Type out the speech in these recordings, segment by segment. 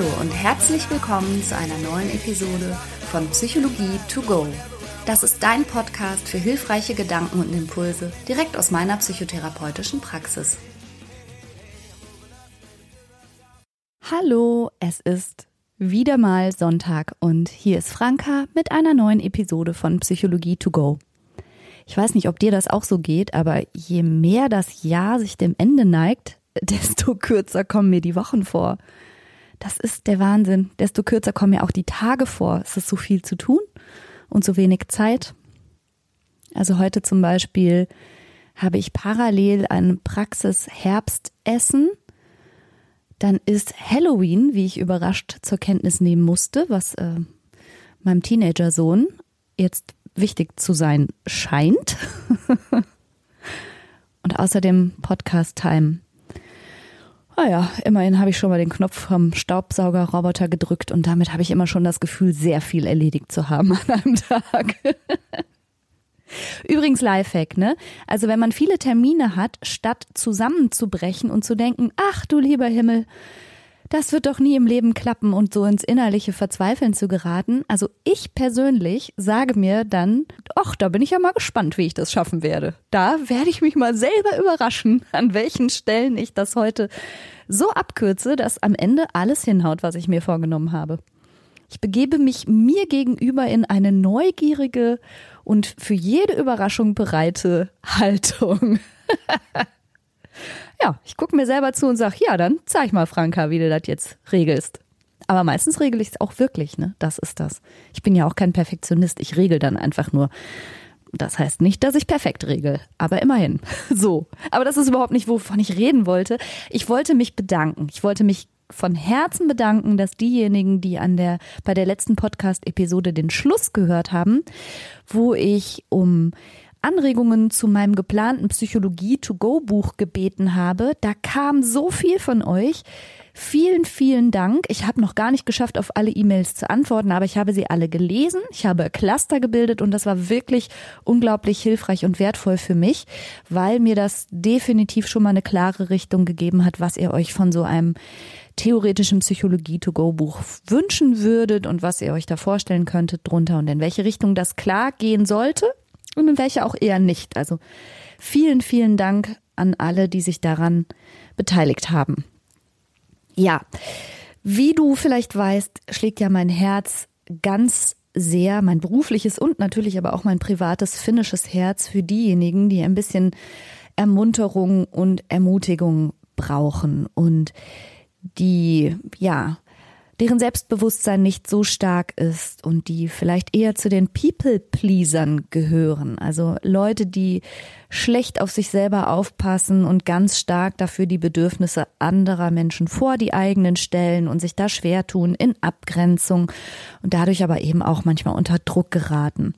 Hallo und herzlich willkommen zu einer neuen Episode von Psychologie to go. Das ist dein Podcast für hilfreiche Gedanken und Impulse direkt aus meiner psychotherapeutischen Praxis. Hallo, es ist wieder mal Sonntag und hier ist Franka mit einer neuen Episode von Psychologie to go. Ich weiß nicht, ob dir das auch so geht, aber je mehr das Jahr sich dem Ende neigt, desto kürzer kommen mir die Wochen vor. Das ist der Wahnsinn. Desto kürzer kommen mir auch die Tage vor. Es ist so viel zu tun und so wenig Zeit. Also heute zum Beispiel habe ich parallel ein Praxis-Herbstessen. Dann ist Halloween, wie ich überrascht zur Kenntnis nehmen musste, was äh, meinem Teenager-Sohn jetzt wichtig zu sein scheint. und außerdem Podcast-Time. Ah immerhin habe ich schon mal den Knopf vom Staubsaugerroboter gedrückt und damit habe ich immer schon das Gefühl, sehr viel erledigt zu haben an einem Tag. Übrigens Lifehack, ne? Also wenn man viele Termine hat, statt zusammenzubrechen und zu denken, ach du lieber Himmel, das wird doch nie im Leben klappen und so ins innerliche Verzweifeln zu geraten. Also ich persönlich sage mir dann, ach, da bin ich ja mal gespannt, wie ich das schaffen werde. Da werde ich mich mal selber überraschen, an welchen Stellen ich das heute so abkürze, dass am Ende alles hinhaut, was ich mir vorgenommen habe. Ich begebe mich mir gegenüber in eine neugierige und für jede Überraschung bereite Haltung. ja, ich gucke mir selber zu und sage, ja, dann zeig mal, Franka, wie du das jetzt regelst. Aber meistens regel ich es auch wirklich, ne? Das ist das. Ich bin ja auch kein Perfektionist. Ich regel dann einfach nur. Das heißt nicht, dass ich perfekt regel, aber immerhin. So. Aber das ist überhaupt nicht, wovon ich reden wollte. Ich wollte mich bedanken. Ich wollte mich von Herzen bedanken, dass diejenigen, die an der, bei der letzten Podcast-Episode den Schluss gehört haben, wo ich um Anregungen zu meinem geplanten Psychologie-to-go-Buch gebeten habe. Da kam so viel von euch. Vielen, vielen Dank. Ich habe noch gar nicht geschafft, auf alle E-Mails zu antworten, aber ich habe sie alle gelesen. Ich habe Cluster gebildet und das war wirklich unglaublich hilfreich und wertvoll für mich, weil mir das definitiv schon mal eine klare Richtung gegeben hat, was ihr euch von so einem theoretischen Psychologie-to-go-Buch wünschen würdet und was ihr euch da vorstellen könntet drunter und in welche Richtung das klar gehen sollte und in welche auch eher nicht. Also vielen, vielen Dank an alle, die sich daran beteiligt haben. Ja, wie du vielleicht weißt, schlägt ja mein Herz ganz sehr, mein berufliches und natürlich aber auch mein privates finnisches Herz für diejenigen, die ein bisschen Ermunterung und Ermutigung brauchen und die, ja, deren Selbstbewusstsein nicht so stark ist und die vielleicht eher zu den People-Pleasern gehören. Also Leute, die schlecht auf sich selber aufpassen und ganz stark dafür die Bedürfnisse anderer Menschen vor die eigenen stellen und sich da schwer tun in Abgrenzung und dadurch aber eben auch manchmal unter Druck geraten.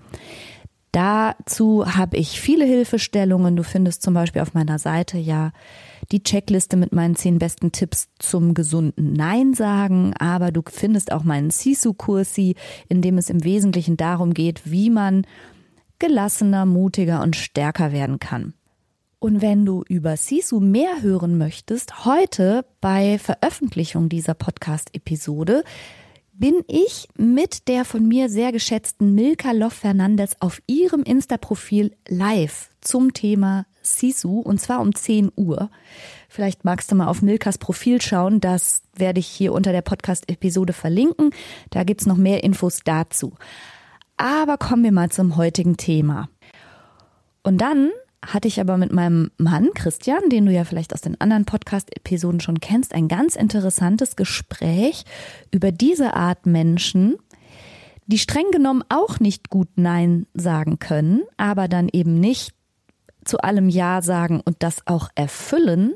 Dazu habe ich viele Hilfestellungen. Du findest zum Beispiel auf meiner Seite ja die Checkliste mit meinen zehn besten Tipps zum gesunden Nein sagen, aber du findest auch meinen Sisu-Kursi, in dem es im Wesentlichen darum geht, wie man gelassener, mutiger und stärker werden kann. Und wenn du über Sisu mehr hören möchtest, heute bei Veröffentlichung dieser Podcast-Episode bin ich mit der von mir sehr geschätzten Milka Loff Fernandes auf ihrem Insta-Profil live zum Thema Sisu und zwar um 10 Uhr. Vielleicht magst du mal auf Milkas Profil schauen, das werde ich hier unter der Podcast-Episode verlinken. Da gibt's noch mehr Infos dazu. Aber kommen wir mal zum heutigen Thema. Und dann hatte ich aber mit meinem Mann Christian, den du ja vielleicht aus den anderen Podcast-Episoden schon kennst, ein ganz interessantes Gespräch über diese Art Menschen, die streng genommen auch nicht gut Nein sagen können, aber dann eben nicht zu allem Ja sagen und das auch erfüllen,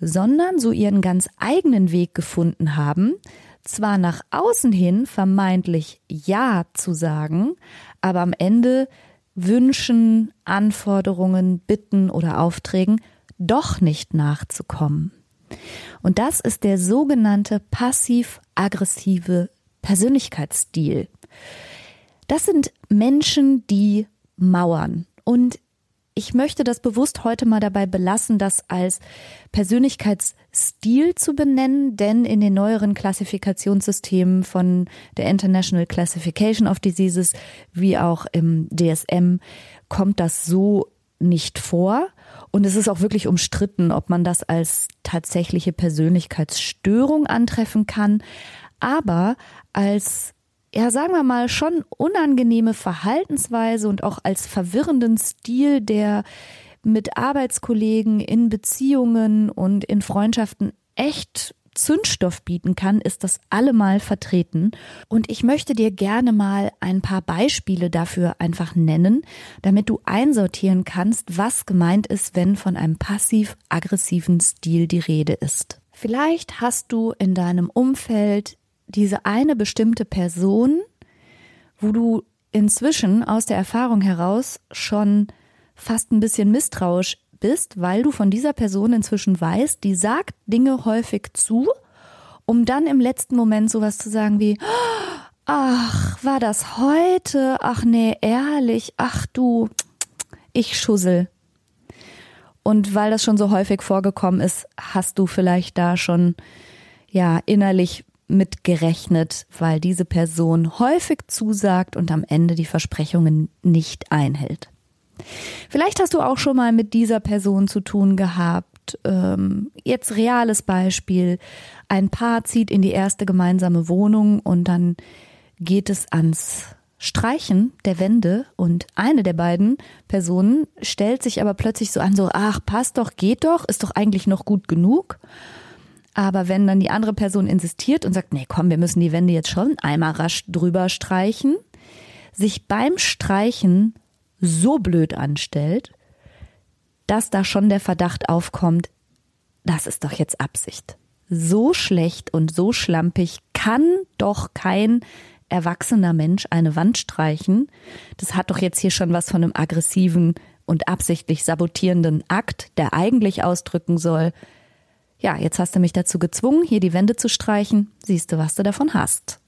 sondern so ihren ganz eigenen Weg gefunden haben, zwar nach außen hin vermeintlich Ja zu sagen, aber am Ende Wünschen, Anforderungen, Bitten oder Aufträgen doch nicht nachzukommen. Und das ist der sogenannte passiv-aggressive Persönlichkeitsstil. Das sind Menschen, die mauern. Und ich möchte das bewusst heute mal dabei belassen, das als Persönlichkeitsstil zu benennen, denn in den neueren Klassifikationssystemen von der International Classification of Diseases wie auch im DSM kommt das so nicht vor. Und es ist auch wirklich umstritten, ob man das als tatsächliche Persönlichkeitsstörung antreffen kann. Aber als ja, sagen wir mal, schon unangenehme Verhaltensweise und auch als verwirrenden Stil, der mit Arbeitskollegen in Beziehungen und in Freundschaften echt Zündstoff bieten kann, ist das allemal vertreten. Und ich möchte dir gerne mal ein paar Beispiele dafür einfach nennen, damit du einsortieren kannst, was gemeint ist, wenn von einem passiv-aggressiven Stil die Rede ist. Vielleicht hast du in deinem Umfeld diese eine bestimmte Person, wo du inzwischen aus der Erfahrung heraus schon fast ein bisschen misstrauisch bist, weil du von dieser Person inzwischen weißt, die sagt Dinge häufig zu, um dann im letzten Moment sowas zu sagen wie, ach, war das heute? Ach nee, ehrlich, ach du, ich schussel. Und weil das schon so häufig vorgekommen ist, hast du vielleicht da schon ja innerlich mitgerechnet, weil diese Person häufig zusagt und am Ende die Versprechungen nicht einhält. Vielleicht hast du auch schon mal mit dieser Person zu tun gehabt. Ähm, jetzt reales Beispiel. Ein Paar zieht in die erste gemeinsame Wohnung und dann geht es ans Streichen der Wände und eine der beiden Personen stellt sich aber plötzlich so an, so, ach, passt doch, geht doch, ist doch eigentlich noch gut genug. Aber wenn dann die andere Person insistiert und sagt, nee, komm, wir müssen die Wände jetzt schon einmal rasch drüber streichen, sich beim Streichen so blöd anstellt, dass da schon der Verdacht aufkommt, das ist doch jetzt Absicht. So schlecht und so schlampig kann doch kein erwachsener Mensch eine Wand streichen. Das hat doch jetzt hier schon was von einem aggressiven und absichtlich sabotierenden Akt, der eigentlich ausdrücken soll, ja, jetzt hast du mich dazu gezwungen, hier die Wände zu streichen. Siehst du, was du davon hast.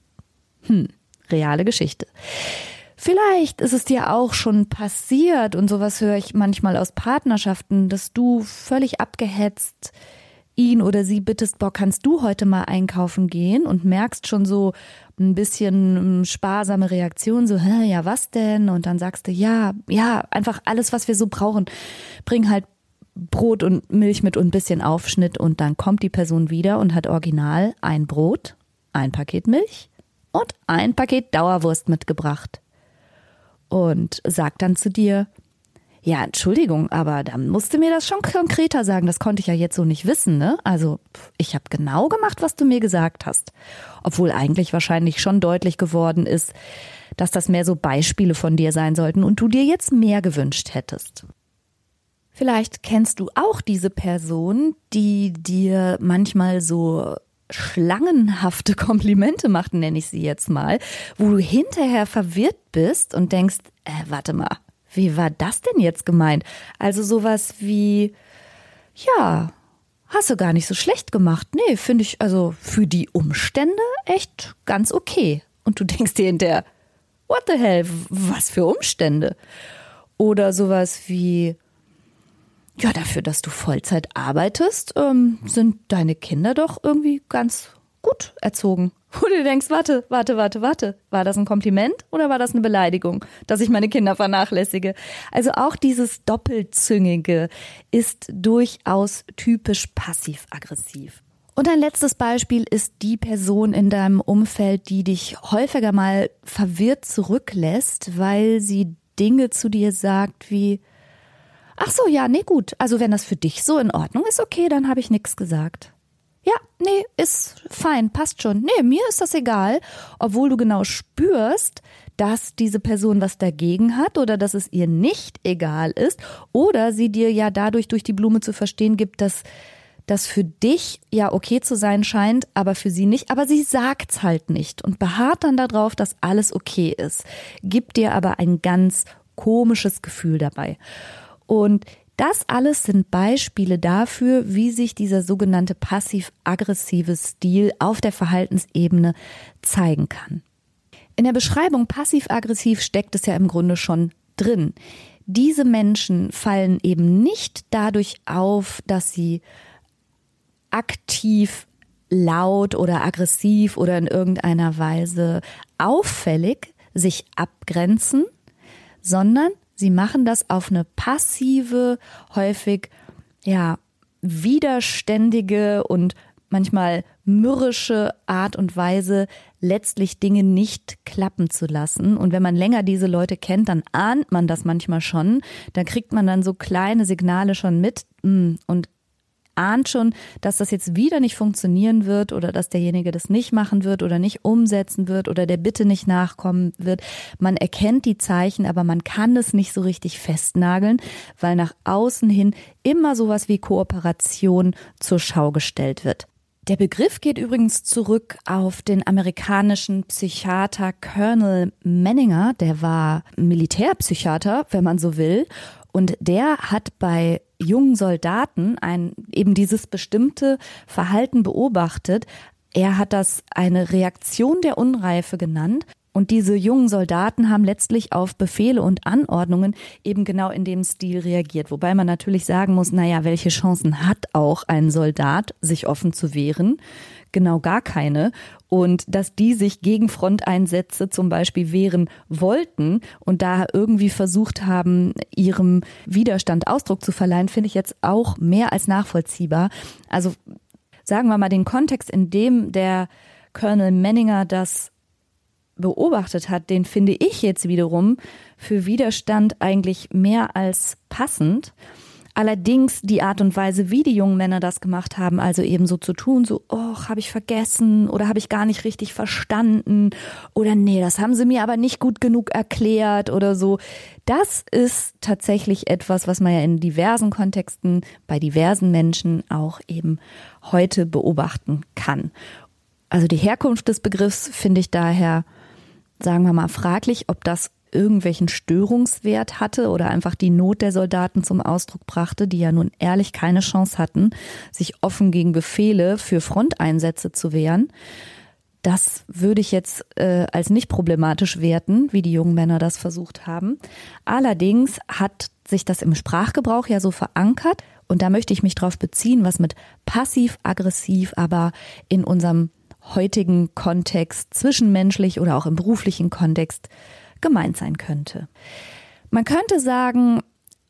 Hm, reale Geschichte. Vielleicht ist es dir auch schon passiert und sowas höre ich manchmal aus Partnerschaften, dass du völlig abgehetzt ihn oder sie bittest, boah, kannst du heute mal einkaufen gehen und merkst schon so ein bisschen hm, sparsame Reaktion, so, hä, ja, was denn? Und dann sagst du, ja, ja, einfach alles, was wir so brauchen. Bring halt Brot und Milch mit ein bisschen Aufschnitt und dann kommt die Person wieder und hat original ein Brot, ein Paket Milch und ein Paket Dauerwurst mitgebracht. Und sagt dann zu dir, ja, Entschuldigung, aber da musste mir das schon konkreter sagen. Das konnte ich ja jetzt so nicht wissen, ne? Also, ich habe genau gemacht, was du mir gesagt hast. Obwohl eigentlich wahrscheinlich schon deutlich geworden ist, dass das mehr so Beispiele von dir sein sollten und du dir jetzt mehr gewünscht hättest. Vielleicht kennst du auch diese Person, die dir manchmal so schlangenhafte Komplimente macht, nenne ich sie jetzt mal, wo du hinterher verwirrt bist und denkst, äh, warte mal, wie war das denn jetzt gemeint? Also sowas wie, ja, hast du gar nicht so schlecht gemacht. Nee, finde ich also für die Umstände echt ganz okay. Und du denkst dir hinterher, what the hell, was für Umstände? Oder sowas wie, ja, dafür, dass du Vollzeit arbeitest, ähm, sind deine Kinder doch irgendwie ganz gut erzogen. Wo du denkst, warte, warte, warte, warte. War das ein Kompliment oder war das eine Beleidigung, dass ich meine Kinder vernachlässige? Also auch dieses Doppelzüngige ist durchaus typisch passiv-aggressiv. Und ein letztes Beispiel ist die Person in deinem Umfeld, die dich häufiger mal verwirrt zurücklässt, weil sie Dinge zu dir sagt wie, Ach so, ja, nee, gut. Also wenn das für dich so in Ordnung ist, okay, dann habe ich nichts gesagt. Ja, nee, ist fein, passt schon. Nee, mir ist das egal, obwohl du genau spürst, dass diese Person was dagegen hat oder dass es ihr nicht egal ist oder sie dir ja dadurch durch die Blume zu verstehen gibt, dass das für dich ja okay zu sein scheint, aber für sie nicht, aber sie sagt's halt nicht und beharrt dann darauf, dass alles okay ist, gibt dir aber ein ganz komisches Gefühl dabei. Und das alles sind Beispiele dafür, wie sich dieser sogenannte passiv-aggressive Stil auf der Verhaltensebene zeigen kann. In der Beschreibung passiv-aggressiv steckt es ja im Grunde schon drin. diese Menschen fallen eben nicht dadurch auf, dass sie aktiv laut oder aggressiv oder in irgendeiner Weise auffällig sich abgrenzen, sondern sie machen das auf eine passive, häufig ja widerständige und manchmal mürrische Art und Weise, letztlich Dinge nicht klappen zu lassen. Und wenn man länger diese Leute kennt, dann ahnt man das manchmal schon. Da kriegt man dann so kleine Signale schon mit. Mm, und ahnt schon, dass das jetzt wieder nicht funktionieren wird oder dass derjenige das nicht machen wird oder nicht umsetzen wird oder der Bitte nicht nachkommen wird. Man erkennt die Zeichen, aber man kann es nicht so richtig festnageln, weil nach außen hin immer sowas wie Kooperation zur Schau gestellt wird. Der Begriff geht übrigens zurück auf den amerikanischen Psychiater Colonel Menninger, der war Militärpsychiater, wenn man so will, und der hat bei jungen Soldaten ein, eben dieses bestimmte Verhalten beobachtet. Er hat das eine Reaktion der Unreife genannt. Und diese jungen Soldaten haben letztlich auf Befehle und Anordnungen eben genau in dem Stil reagiert. Wobei man natürlich sagen muss, naja, welche Chancen hat auch ein Soldat, sich offen zu wehren? Genau gar keine. Und dass die sich gegen Fronteinsätze zum Beispiel wehren wollten und da irgendwie versucht haben, ihrem Widerstand Ausdruck zu verleihen, finde ich jetzt auch mehr als nachvollziehbar. Also sagen wir mal den Kontext, in dem der Colonel Menninger das beobachtet hat, den finde ich jetzt wiederum für Widerstand eigentlich mehr als passend. Allerdings die Art und Weise, wie die jungen Männer das gemacht haben, also eben so zu tun, so, oh, habe ich vergessen oder habe ich gar nicht richtig verstanden oder nee, das haben sie mir aber nicht gut genug erklärt oder so. Das ist tatsächlich etwas, was man ja in diversen Kontexten bei diversen Menschen auch eben heute beobachten kann. Also die Herkunft des Begriffs finde ich daher sagen wir mal, fraglich, ob das irgendwelchen Störungswert hatte oder einfach die Not der Soldaten zum Ausdruck brachte, die ja nun ehrlich keine Chance hatten, sich offen gegen Befehle für Fronteinsätze zu wehren. Das würde ich jetzt äh, als nicht problematisch werten, wie die jungen Männer das versucht haben. Allerdings hat sich das im Sprachgebrauch ja so verankert und da möchte ich mich drauf beziehen, was mit passiv-aggressiv aber in unserem heutigen Kontext, zwischenmenschlich oder auch im beruflichen Kontext gemeint sein könnte. Man könnte sagen,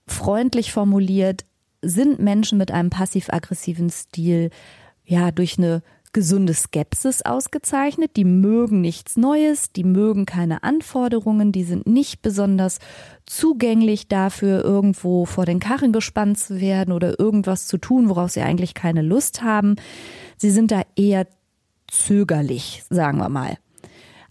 freundlich formuliert, sind Menschen mit einem passiv-aggressiven Stil ja durch eine gesunde Skepsis ausgezeichnet. Die mögen nichts Neues, die mögen keine Anforderungen, die sind nicht besonders zugänglich dafür, irgendwo vor den Karren gespannt zu werden oder irgendwas zu tun, worauf sie eigentlich keine Lust haben. Sie sind da eher zögerlich, sagen wir mal.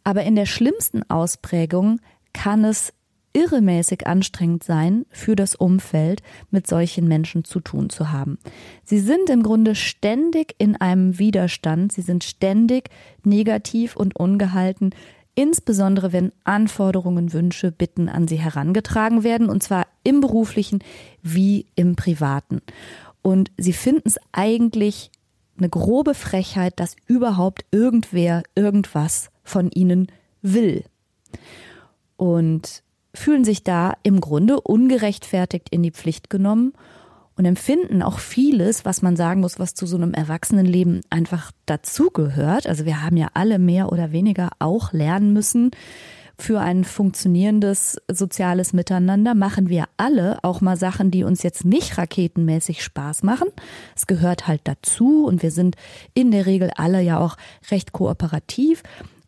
Aber in der schlimmsten Ausprägung kann es irremäßig anstrengend sein, für das Umfeld mit solchen Menschen zu tun zu haben. Sie sind im Grunde ständig in einem Widerstand, sie sind ständig negativ und ungehalten, insbesondere wenn Anforderungen, Wünsche, Bitten an sie herangetragen werden, und zwar im beruflichen wie im privaten. Und sie finden es eigentlich eine grobe Frechheit, dass überhaupt irgendwer irgendwas von ihnen will. Und fühlen sich da im Grunde ungerechtfertigt in die Pflicht genommen und empfinden auch vieles, was man sagen muss, was zu so einem Erwachsenenleben einfach dazugehört. Also wir haben ja alle mehr oder weniger auch lernen müssen, für ein funktionierendes soziales Miteinander machen wir alle auch mal Sachen, die uns jetzt nicht raketenmäßig Spaß machen. Es gehört halt dazu und wir sind in der Regel alle ja auch recht kooperativ.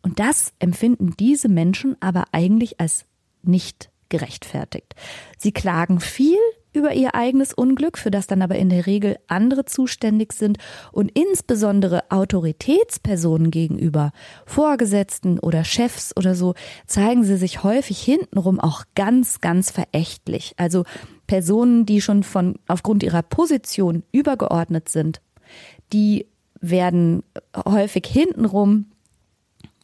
Und das empfinden diese Menschen aber eigentlich als nicht gerechtfertigt. Sie klagen viel über ihr eigenes Unglück, für das dann aber in der Regel andere zuständig sind und insbesondere Autoritätspersonen gegenüber, Vorgesetzten oder Chefs oder so, zeigen sie sich häufig hintenrum auch ganz, ganz verächtlich. Also Personen, die schon von aufgrund ihrer Position übergeordnet sind, die werden häufig hintenrum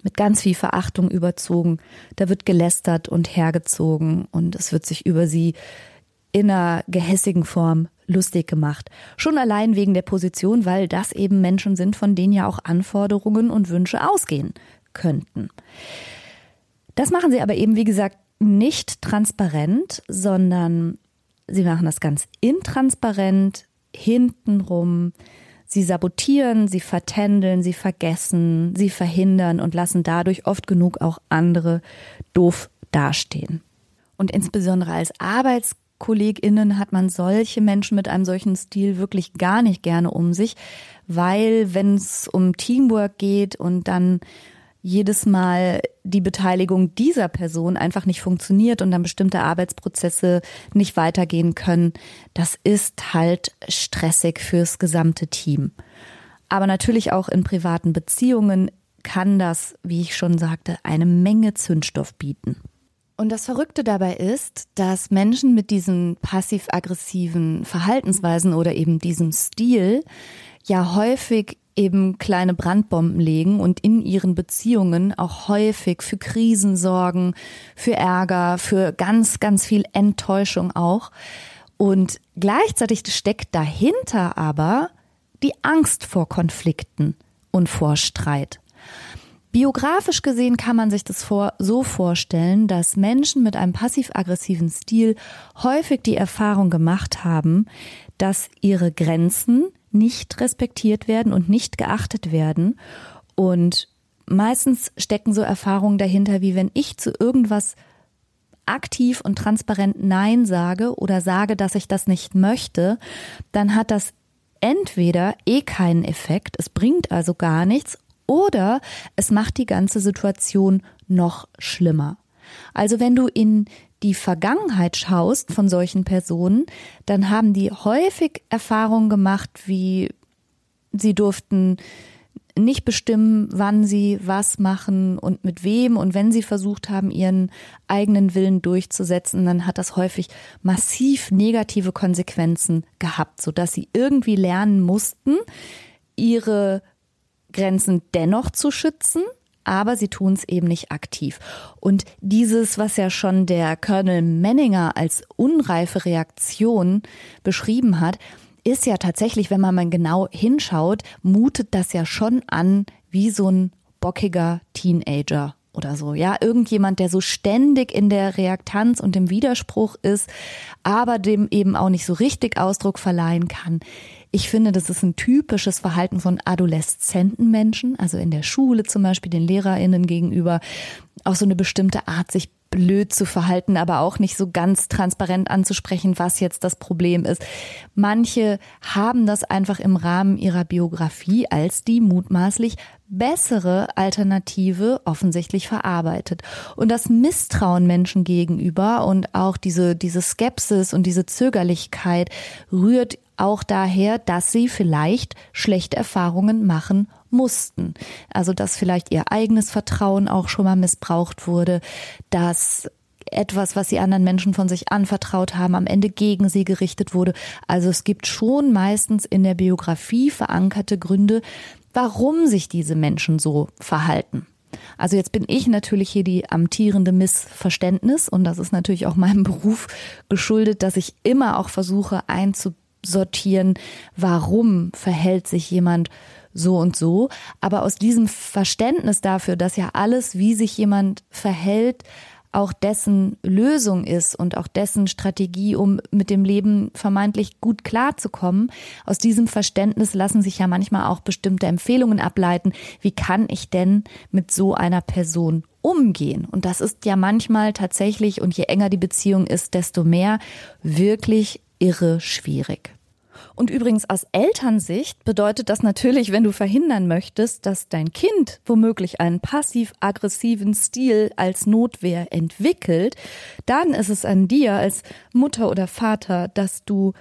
mit ganz viel Verachtung überzogen. Da wird gelästert und hergezogen und es wird sich über sie in einer gehässigen Form lustig gemacht. Schon allein wegen der Position, weil das eben Menschen sind, von denen ja auch Anforderungen und Wünsche ausgehen könnten. Das machen sie aber eben, wie gesagt, nicht transparent, sondern sie machen das ganz intransparent, hintenrum. Sie sabotieren, sie vertändeln, sie vergessen, sie verhindern und lassen dadurch oft genug auch andere doof dastehen. Und insbesondere als ArbeitskollegInnen hat man solche Menschen mit einem solchen Stil wirklich gar nicht gerne um sich, weil wenn es um Teamwork geht und dann jedes Mal die Beteiligung dieser Person einfach nicht funktioniert und dann bestimmte Arbeitsprozesse nicht weitergehen können, das ist halt stressig fürs gesamte Team. Aber natürlich auch in privaten Beziehungen kann das, wie ich schon sagte, eine Menge Zündstoff bieten. Und das Verrückte dabei ist, dass Menschen mit diesen passiv-aggressiven Verhaltensweisen oder eben diesem Stil ja häufig eben kleine Brandbomben legen und in ihren Beziehungen auch häufig für Krisen sorgen, für Ärger, für ganz, ganz viel Enttäuschung auch. Und gleichzeitig steckt dahinter aber die Angst vor Konflikten und vor Streit. Biografisch gesehen kann man sich das vor, so vorstellen, dass Menschen mit einem passiv-aggressiven Stil häufig die Erfahrung gemacht haben, dass ihre Grenzen nicht respektiert werden und nicht geachtet werden. Und meistens stecken so Erfahrungen dahinter, wie wenn ich zu irgendwas aktiv und transparent Nein sage oder sage, dass ich das nicht möchte, dann hat das entweder eh keinen Effekt, es bringt also gar nichts, oder es macht die ganze Situation noch schlimmer. Also wenn du in die Vergangenheit schaust von solchen Personen, dann haben die häufig Erfahrungen gemacht, wie sie durften nicht bestimmen, wann sie was machen und mit wem. Und wenn sie versucht haben, ihren eigenen Willen durchzusetzen, dann hat das häufig massiv negative Konsequenzen gehabt, sodass sie irgendwie lernen mussten, ihre Grenzen dennoch zu schützen, aber sie tun es eben nicht aktiv. Und dieses, was ja schon der Colonel Menninger als unreife Reaktion beschrieben hat, ist ja tatsächlich, wenn man mal genau hinschaut, mutet das ja schon an wie so ein bockiger Teenager oder so. Ja, irgendjemand, der so ständig in der Reaktanz und im Widerspruch ist, aber dem eben auch nicht so richtig Ausdruck verleihen kann. Ich finde, das ist ein typisches Verhalten von adoleszenten Menschen, also in der Schule zum Beispiel den LehrerInnen gegenüber, auch so eine bestimmte Art, sich blöd zu verhalten, aber auch nicht so ganz transparent anzusprechen, was jetzt das Problem ist. Manche haben das einfach im Rahmen ihrer Biografie als die mutmaßlich bessere Alternative offensichtlich verarbeitet. Und das Misstrauen Menschen gegenüber und auch diese, diese Skepsis und diese Zögerlichkeit rührt auch daher, dass sie vielleicht schlechte Erfahrungen machen mussten. Also dass vielleicht ihr eigenes Vertrauen auch schon mal missbraucht wurde, dass etwas, was sie anderen Menschen von sich anvertraut haben, am Ende gegen sie gerichtet wurde. Also es gibt schon meistens in der Biografie verankerte Gründe, warum sich diese Menschen so verhalten. Also jetzt bin ich natürlich hier die amtierende Missverständnis und das ist natürlich auch meinem Beruf geschuldet, dass ich immer auch versuche einzusortieren, warum verhält sich jemand so und so. Aber aus diesem Verständnis dafür, dass ja alles, wie sich jemand verhält, auch dessen Lösung ist und auch dessen Strategie, um mit dem Leben vermeintlich gut klarzukommen. Aus diesem Verständnis lassen sich ja manchmal auch bestimmte Empfehlungen ableiten. Wie kann ich denn mit so einer Person umgehen? Und das ist ja manchmal tatsächlich, und je enger die Beziehung ist, desto mehr wirklich irre schwierig. Und übrigens aus Elternsicht bedeutet das natürlich, wenn du verhindern möchtest, dass dein Kind womöglich einen passiv-aggressiven Stil als Notwehr entwickelt, dann ist es an dir als Mutter oder Vater, dass du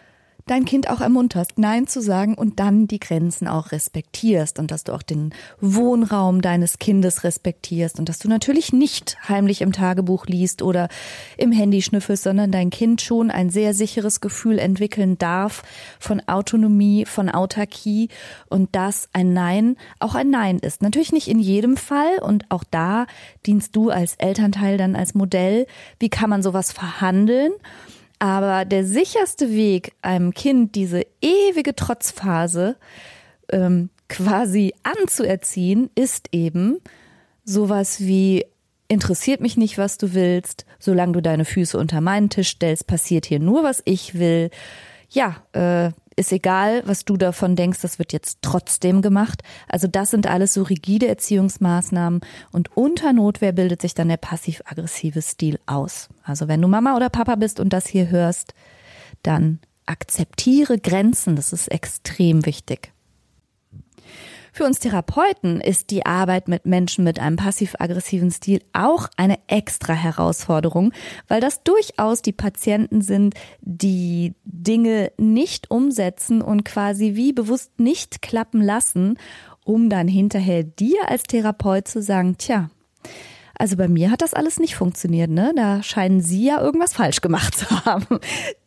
dein Kind auch ermunterst, Nein zu sagen und dann die Grenzen auch respektierst und dass du auch den Wohnraum deines Kindes respektierst und dass du natürlich nicht heimlich im Tagebuch liest oder im Handy schnüffelst, sondern dein Kind schon ein sehr sicheres Gefühl entwickeln darf von Autonomie, von Autarkie und dass ein Nein auch ein Nein ist. Natürlich nicht in jedem Fall und auch da dienst du als Elternteil dann als Modell. Wie kann man sowas verhandeln? Aber der sicherste Weg, einem Kind diese ewige Trotzphase ähm, quasi anzuerziehen, ist eben sowas wie interessiert mich nicht, was du willst, solange du deine Füße unter meinen Tisch stellst, passiert hier nur, was ich will. Ja, äh, ist egal, was du davon denkst, das wird jetzt trotzdem gemacht. Also das sind alles so rigide Erziehungsmaßnahmen und unter Notwehr bildet sich dann der passiv-aggressive Stil aus. Also wenn du Mama oder Papa bist und das hier hörst, dann akzeptiere Grenzen, das ist extrem wichtig. Für uns Therapeuten ist die Arbeit mit Menschen mit einem passiv-aggressiven Stil auch eine extra Herausforderung, weil das durchaus die Patienten sind, die Dinge nicht umsetzen und quasi wie bewusst nicht klappen lassen, um dann hinterher dir als Therapeut zu sagen, tja, also bei mir hat das alles nicht funktioniert, ne? Da scheinen Sie ja irgendwas falsch gemacht zu haben.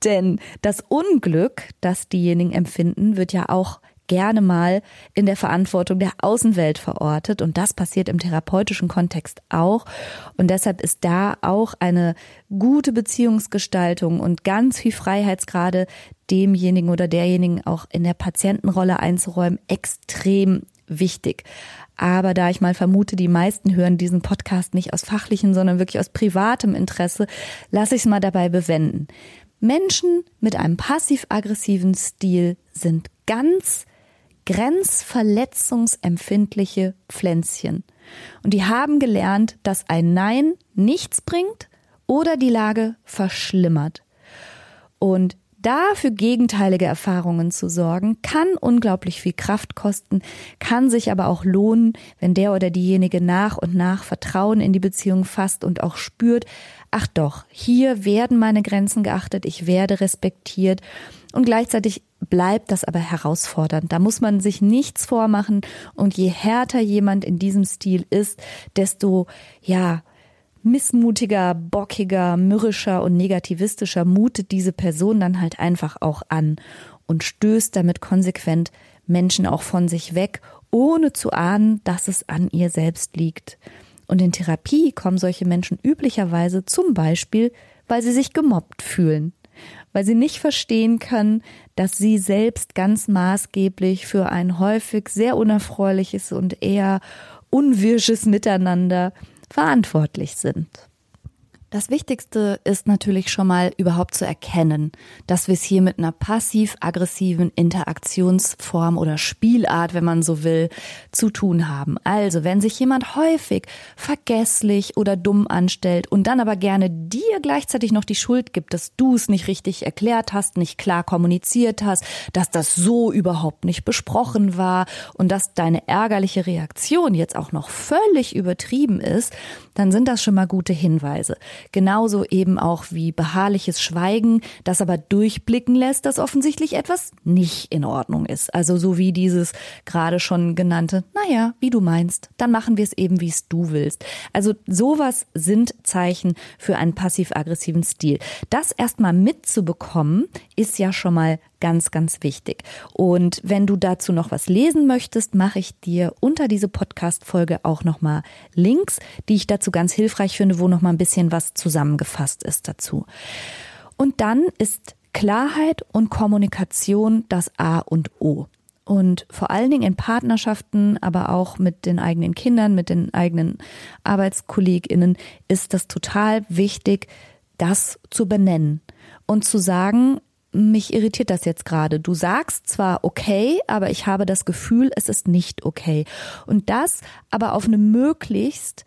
Denn das Unglück, das diejenigen empfinden, wird ja auch gerne mal in der Verantwortung der Außenwelt verortet und das passiert im therapeutischen Kontext auch und deshalb ist da auch eine gute Beziehungsgestaltung und ganz viel Freiheitsgrade demjenigen oder derjenigen auch in der Patientenrolle einzuräumen extrem wichtig. Aber da ich mal vermute, die meisten hören diesen Podcast nicht aus fachlichen, sondern wirklich aus privatem Interesse, lasse ich es mal dabei bewenden. Menschen mit einem passiv-aggressiven Stil sind ganz grenzverletzungsempfindliche Pflänzchen. Und die haben gelernt, dass ein Nein nichts bringt oder die Lage verschlimmert. Und da für gegenteilige Erfahrungen zu sorgen, kann unglaublich viel Kraft kosten, kann sich aber auch lohnen, wenn der oder diejenige nach und nach Vertrauen in die Beziehung fasst und auch spürt, ach doch, hier werden meine Grenzen geachtet, ich werde respektiert und gleichzeitig bleibt das aber herausfordernd. Da muss man sich nichts vormachen und je härter jemand in diesem Stil ist, desto ja, missmutiger, bockiger, mürrischer und negativistischer mutet diese Person dann halt einfach auch an und stößt damit konsequent Menschen auch von sich weg, ohne zu ahnen, dass es an ihr selbst liegt. Und in Therapie kommen solche Menschen üblicherweise zum Beispiel, weil sie sich gemobbt fühlen weil sie nicht verstehen können, dass sie selbst ganz maßgeblich für ein häufig sehr unerfreuliches und eher unwirsches Miteinander verantwortlich sind. Das Wichtigste ist natürlich schon mal überhaupt zu erkennen, dass wir es hier mit einer passiv-aggressiven Interaktionsform oder Spielart, wenn man so will, zu tun haben. Also, wenn sich jemand häufig vergesslich oder dumm anstellt und dann aber gerne dir gleichzeitig noch die Schuld gibt, dass du es nicht richtig erklärt hast, nicht klar kommuniziert hast, dass das so überhaupt nicht besprochen war und dass deine ärgerliche Reaktion jetzt auch noch völlig übertrieben ist, dann sind das schon mal gute Hinweise. Genauso eben auch wie beharrliches Schweigen, das aber durchblicken lässt, dass offensichtlich etwas nicht in Ordnung ist. Also so wie dieses gerade schon genannte, naja, wie du meinst, dann machen wir es eben, wie es du willst. Also sowas sind Zeichen für einen passiv-aggressiven Stil. Das erstmal mitzubekommen, ist ja schon mal ganz, ganz wichtig. Und wenn du dazu noch was lesen möchtest, mache ich dir unter diese Podcast-Folge auch nochmal Links, die ich dazu ganz hilfreich finde, wo nochmal ein bisschen was zusammengefasst ist dazu. Und dann ist Klarheit und Kommunikation das A und O. Und vor allen Dingen in Partnerschaften, aber auch mit den eigenen Kindern, mit den eigenen ArbeitskollegInnen ist das total wichtig, das zu benennen und zu sagen, mich irritiert das jetzt gerade. Du sagst zwar okay, aber ich habe das Gefühl, es ist nicht okay. Und das aber auf eine möglichst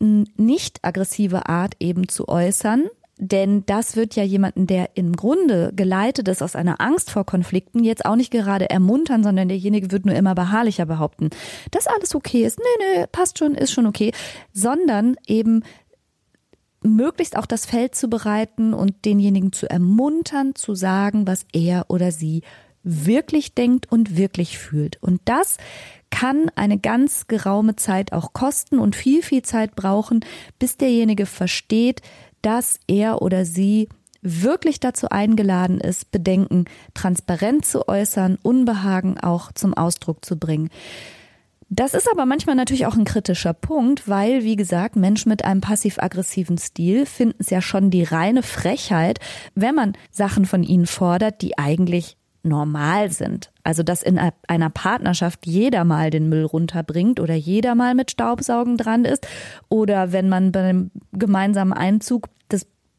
nicht aggressive Art eben zu äußern, denn das wird ja jemanden, der im Grunde geleitet ist aus einer Angst vor Konflikten, jetzt auch nicht gerade ermuntern, sondern derjenige wird nur immer beharrlicher behaupten, dass alles okay ist. Nee, nee, passt schon, ist schon okay. Sondern eben möglichst auch das Feld zu bereiten und denjenigen zu ermuntern, zu sagen, was er oder sie wirklich denkt und wirklich fühlt. Und das kann eine ganz geraume Zeit auch kosten und viel, viel Zeit brauchen, bis derjenige versteht, dass er oder sie wirklich dazu eingeladen ist, Bedenken transparent zu äußern, Unbehagen auch zum Ausdruck zu bringen. Das ist aber manchmal natürlich auch ein kritischer Punkt, weil, wie gesagt, Menschen mit einem passiv-aggressiven Stil finden es ja schon die reine Frechheit, wenn man Sachen von ihnen fordert, die eigentlich normal sind. Also dass in einer Partnerschaft jeder mal den Müll runterbringt oder jeder mal mit Staubsaugen dran ist oder wenn man beim gemeinsamen Einzug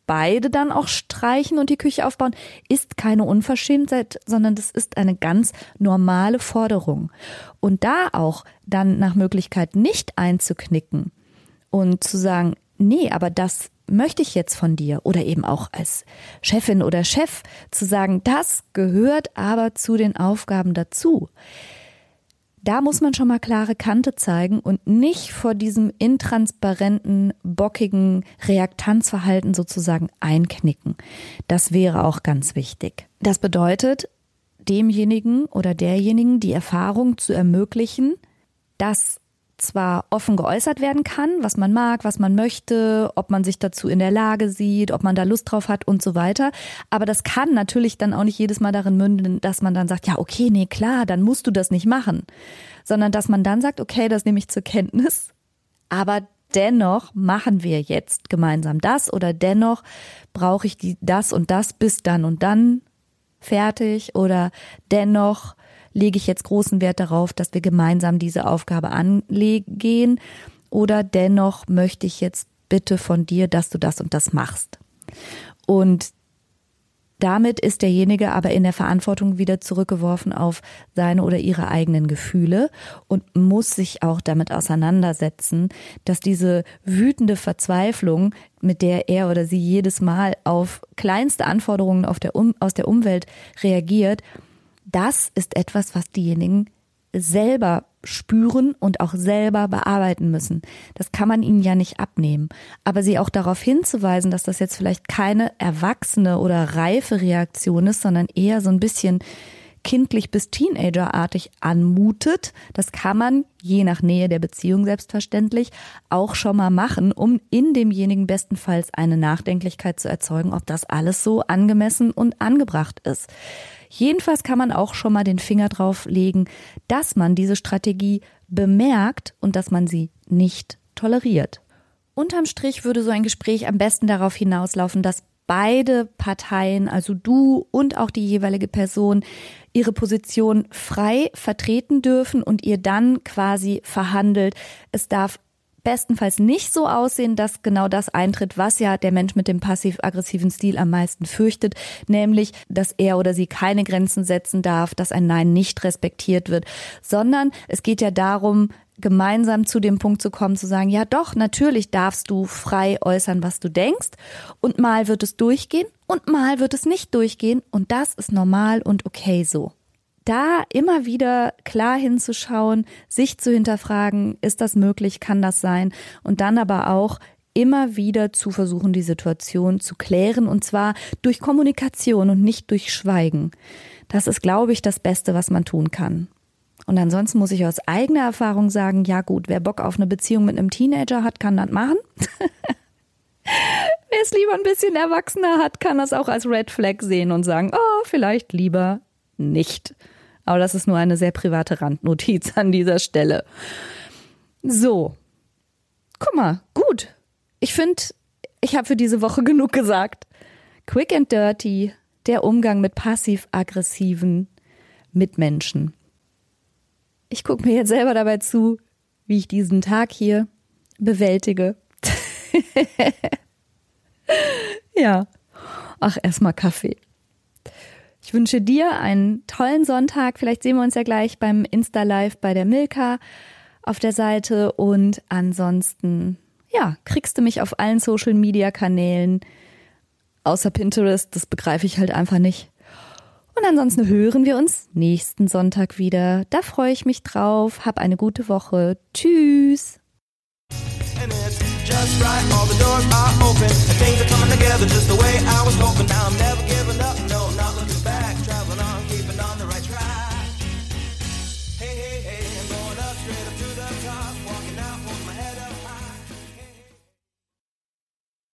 beide dann auch streichen und die Küche aufbauen, ist keine Unverschämtheit, sondern das ist eine ganz normale Forderung. Und da auch dann nach Möglichkeit nicht einzuknicken und zu sagen, nee, aber das möchte ich jetzt von dir oder eben auch als Chefin oder Chef zu sagen, das gehört aber zu den Aufgaben dazu. Da muss man schon mal klare Kante zeigen und nicht vor diesem intransparenten, bockigen Reaktanzverhalten sozusagen einknicken. Das wäre auch ganz wichtig. Das bedeutet, demjenigen oder derjenigen die Erfahrung zu ermöglichen, dass zwar offen geäußert werden kann, was man mag, was man möchte, ob man sich dazu in der Lage sieht, ob man da Lust drauf hat und so weiter. Aber das kann natürlich dann auch nicht jedes Mal darin münden, dass man dann sagt, ja, okay, nee, klar, dann musst du das nicht machen. Sondern dass man dann sagt, okay, das nehme ich zur Kenntnis. Aber dennoch machen wir jetzt gemeinsam das oder dennoch brauche ich die, das und das bis dann und dann fertig oder dennoch lege ich jetzt großen Wert darauf, dass wir gemeinsam diese Aufgabe angehen oder dennoch möchte ich jetzt bitte von dir, dass du das und das machst. Und damit ist derjenige aber in der Verantwortung wieder zurückgeworfen auf seine oder ihre eigenen Gefühle und muss sich auch damit auseinandersetzen, dass diese wütende Verzweiflung, mit der er oder sie jedes Mal auf kleinste Anforderungen auf der um aus der Umwelt reagiert, das ist etwas, was diejenigen selber spüren und auch selber bearbeiten müssen. Das kann man ihnen ja nicht abnehmen. Aber sie auch darauf hinzuweisen, dass das jetzt vielleicht keine erwachsene oder reife Reaktion ist, sondern eher so ein bisschen kindlich bis teenagerartig anmutet, das kann man je nach Nähe der Beziehung selbstverständlich auch schon mal machen, um in demjenigen bestenfalls eine Nachdenklichkeit zu erzeugen, ob das alles so angemessen und angebracht ist. Jedenfalls kann man auch schon mal den Finger drauf legen, dass man diese Strategie bemerkt und dass man sie nicht toleriert. Unterm Strich würde so ein Gespräch am besten darauf hinauslaufen, dass beide Parteien, also du und auch die jeweilige Person, ihre Position frei vertreten dürfen und ihr dann quasi verhandelt. Es darf bestenfalls nicht so aussehen, dass genau das eintritt, was ja der Mensch mit dem passiv-aggressiven Stil am meisten fürchtet, nämlich, dass er oder sie keine Grenzen setzen darf, dass ein Nein nicht respektiert wird, sondern es geht ja darum, gemeinsam zu dem Punkt zu kommen, zu sagen, ja doch, natürlich darfst du frei äußern, was du denkst und mal wird es durchgehen und mal wird es nicht durchgehen und das ist normal und okay so da immer wieder klar hinzuschauen, sich zu hinterfragen, ist das möglich, kann das sein und dann aber auch immer wieder zu versuchen, die Situation zu klären und zwar durch Kommunikation und nicht durch Schweigen. Das ist, glaube ich, das Beste, was man tun kann. Und ansonsten muss ich aus eigener Erfahrung sagen, ja gut, wer Bock auf eine Beziehung mit einem Teenager hat, kann das machen. wer es lieber ein bisschen erwachsener hat, kann das auch als Red Flag sehen und sagen, oh, vielleicht lieber nicht. Aber das ist nur eine sehr private Randnotiz an dieser Stelle. So. Guck mal, gut. Ich finde, ich habe für diese Woche genug gesagt. Quick and dirty, der Umgang mit passiv-aggressiven Mitmenschen. Ich gucke mir jetzt selber dabei zu, wie ich diesen Tag hier bewältige. ja. Ach, erstmal Kaffee. Ich wünsche dir einen tollen Sonntag. Vielleicht sehen wir uns ja gleich beim Insta-Live bei der Milka auf der Seite. Und ansonsten, ja, kriegst du mich auf allen Social-Media-Kanälen. Außer Pinterest, das begreife ich halt einfach nicht. Und ansonsten hören wir uns nächsten Sonntag wieder. Da freue ich mich drauf. Hab eine gute Woche. Tschüss. just right. All the doors are open and things are coming together just the way I was hoping. Now I'm never